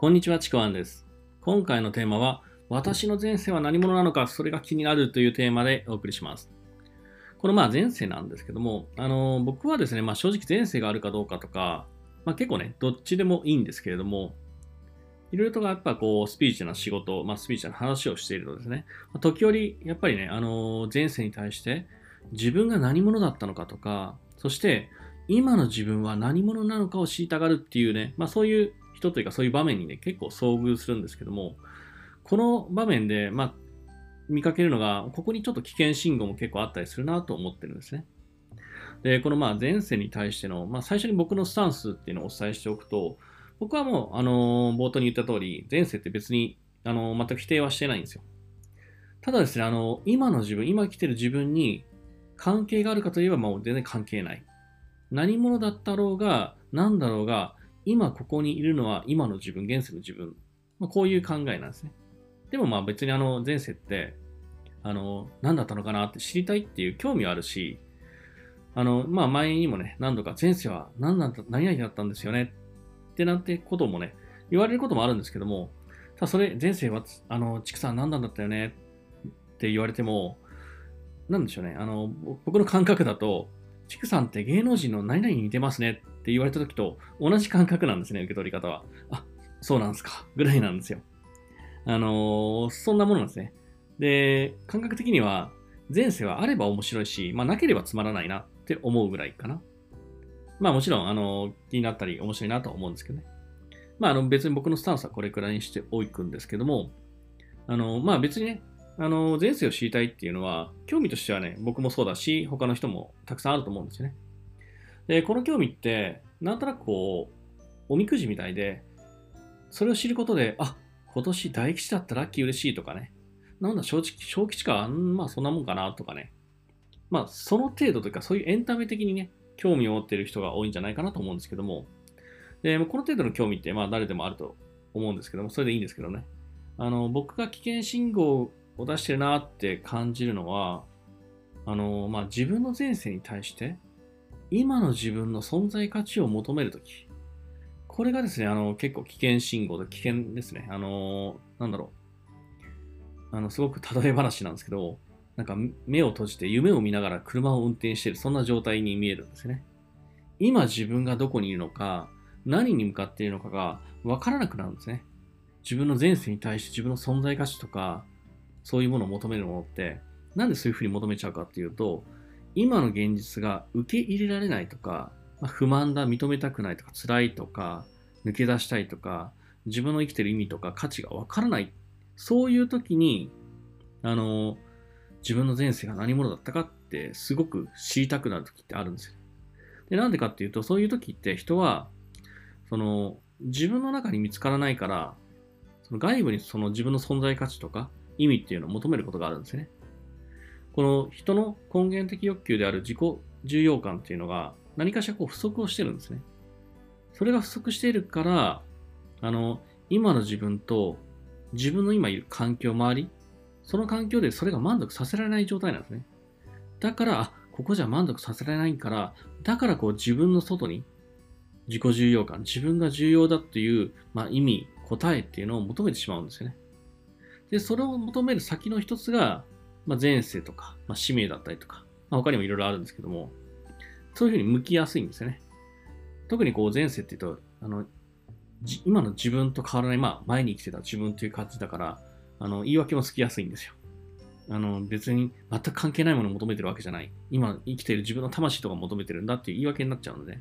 こんにちは、ちくわんです。今回のテーマは、私の前世は何者なのか、それが気になるというテーマでお送りします。このまあ前世なんですけども、あの僕はですね、まあ、正直前世があるかどうかとか、まあ、結構ね、どっちでもいいんですけれども、いろいろとやっぱこう、スピーチな仕事、まあ、スピーチな話をしているとですね、ま時折、やっぱりね、あの前世に対して、自分が何者だったのかとか、そして、今の自分は何者なのかを知りたがるっていうね、まあそういう人というかそういう場面にね、結構遭遇するんですけども、この場面で、まあ、見かけるのが、ここにちょっと危険信号も結構あったりするなと思ってるんですね。で、このまあ前世に対しての、まあ最初に僕のスタンスっていうのをお伝えしておくと、僕はもう、あのー冒頭に言った通り、前世って別に、あのー全く否定はしてないんですよ。ただですね、あの今の自分、今生きてる自分に関係があるかといえば、もう全然関係ない。何者だったろうが、何だろうが、今ここにいるのは今の自分、現世の自分。まあ、こういう考えなんですね。でもまあ別にあの前世って、あの、何だったのかなって知りたいっていう興味はあるし、あの、まあ前にもね、何度か前世は何だった、何々だったんですよねってなんてこともね、言われることもあるんですけども、ただそれ、前世は、あの、畜産何なんだったよねって言われても、なんでしょうね、あの、僕の感覚だと、畜産って芸能人の何々に似てますねって言われた時と同じ感覚なんですね、受け取り方は。あ、そうなんですか、ぐらいなんですよ。あのーそんなものなんですね。で、感覚的には、前世はあれば面白いし、まあ、なければつまらないなって思うぐらいかな。まあもちろん、あのー気になったり面白いなと思うんですけどね。まあ、あの別に僕のスタンスはこれくらいにしておくんですけども、あのまあ別にね、あの前世を知りたいっていうのは、興味としてはね、僕もそうだし、他の人もたくさんあると思うんですよね。で、この興味って、なんとなくこう、おみくじみたいで、それを知ることで、あ、今年大吉だったらラッキー嬉しいとかね。なんだ、正直、小吉か、んまあそんなもんかなとかね。まあその程度というか、そういうエンタメ的にね、興味を持っている人が多いんじゃないかなと思うんですけども、で、この程度の興味って、まあ誰でもあると思うんですけども、それでいいんですけどね。あの、僕が危険信号を出してるなって感じるのは、あの、まあ自分の前世に対して、今の自分の存在価値を求めるとき、これがですね、あの、結構危険信号で危険ですね。あの、なんだろう。あの、すごく例え話なんですけど、なんか目を閉じて夢を見ながら車を運転している、そんな状態に見えるんですね。今自分がどこにいるのか、何に向かっているのかが分からなくなるんですね。自分の前世に対して自分の存在価値とか、そういうものを求めるものって、なんでそういうふうに求めちゃうかっていうと、今の現実が受け入れられないとか、まあ、不満だ、認めたくないとか、辛いとか、抜け出したいとか、自分の生きてる意味とか価値が分からない。そういう時に、あの、自分の前世が何者だったかってすごく知りたくなる時ってあるんですよ。で、なんでかっていうと、そういう時って人は、その、自分の中に見つからないから、その外部にその自分の存在価値とか意味っていうのを求めることがあるんですね。この人の根源的欲求である自己重要感っていうのが何かしらこう不足をしてるんですね。それが不足しているから、あの、今の自分と自分の今いる環境、周り、その環境でそれが満足させられない状態なんですね。だから、あ、ここじゃ満足させられないから、だからこう自分の外に自己重要感、自分が重要だっていう、まあ、意味、答えっていうのを求めてしまうんですよね。で、それを求める先の一つが、まあ、前世とか、まあ、使命だったりとか、まあ、他にもいろいろあるんですけども、そういうふうに向きやすいんですよね。特にこう前世って言うと、あの、今の自分と変わらない、まあ前に生きてた自分という感じだから、あの、言い訳もつきやすいんですよ。あの、別に全く関係ないものを求めてるわけじゃない。今生きている自分の魂とか求めてるんだっていう言い訳になっちゃうので。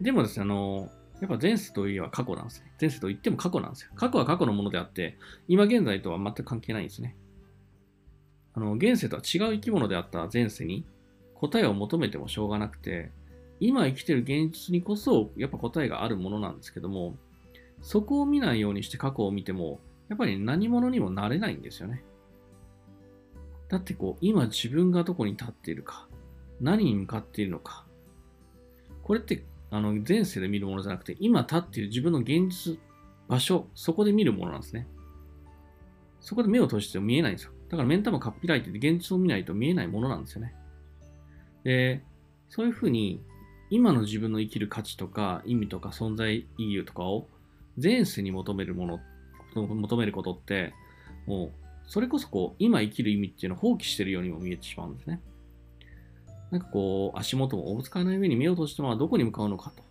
でもですね、あの、やっぱ前世といえば過去なんですね。前世と言っても過去なんですよ。過去は過去のものであって、今現在とは全く関係ないんですね。あの、現世とは違う生き物であった前世に答えを求めてもしょうがなくて、今生きてる現実にこそやっぱ答えがあるものなんですけども、そこを見ないようにして過去を見ても、やっぱり何者にもなれないんですよね。だってこう、今自分がどこに立っているか、何に向かっているのか、これってあの前世で見るものじゃなくて、今立っている自分の現実、場所、そこで見るものなんですね。そこで目を閉じても見えないんですよ。だから目ん玉かっぴらいて現実を見ないと見えないものなんですよね。で、そういうふうに今の自分の生きる価値とか意味とか存在意義とかを前世に求めるもの、求めることって、もう、それこそこう、今生きる意味っていうのを放棄してるようにも見えてしまうんですね。なんかこう、足元もおぶつかない上に目を閉じてもどこに向かうのかと。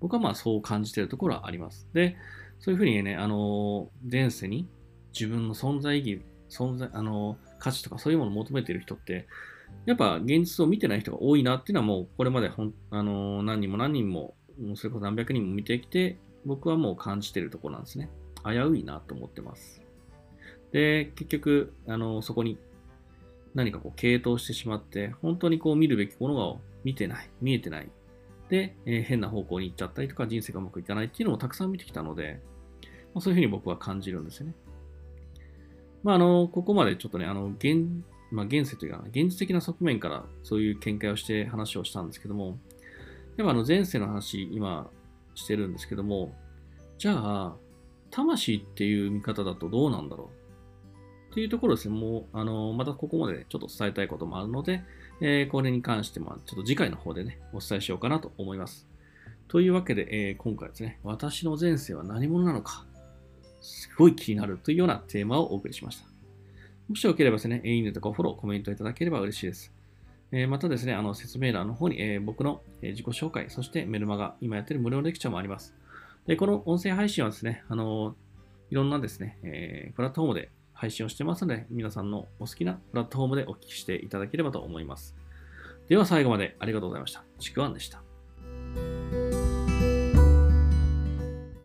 僕はまあそう感じてるところはあります。で、そういうふうにね、あの、前世に自分の存在意義、存在、あの、価値とかそういうものを求めている人って、やっぱ現実を見てない人が多いなっていうのはもうこれまでほん、あの、何人も何人も、それこそ何百人も見てきて、僕はもう感じてるところなんですね。危ういなと思ってます。で、結局、あの、そこに何かこう、傾倒してしまって、本当にこう見るべきものが見てない、見えてない。で、えー、変な方向に行っちゃったりとか、人生がうまくいかないっていうのをたくさん見てきたので、まあ、そういうふうに僕は感じるんですよね。まあ、あの、ここまでちょっとね、あの、現、まあ、現世というか、現実的な側面からそういう見解をして話をしたんですけども、でもあの、前世の話、今してるんですけども、じゃあ、魂っていう見方だとどうなんだろう？っていうところですね、もう、あの、またここまでちょっと伝えたいこともあるので、えー、これに関しても、ちょっと次回の方でね、お伝えしようかなと思います。というわけで、えー、今回ですね、私の前世は何者なのか、すごい気になるというようなテーマをお送りしました。もしよければですね、いいねとかフォロー、コメントいただければ嬉しいです。えー、またですね、あの説明欄の方に、えー、僕の自己紹介、そしてメルマガ、今やってる無料レクチャーもあります。で、この音声配信はですね、あのいろんなですね、えー、プラットフォームで配信をしてますので、皆さんのお好きなプラットフォームでお聞きしていただければと思います。では最後までありがとうございました。ちくわんでした。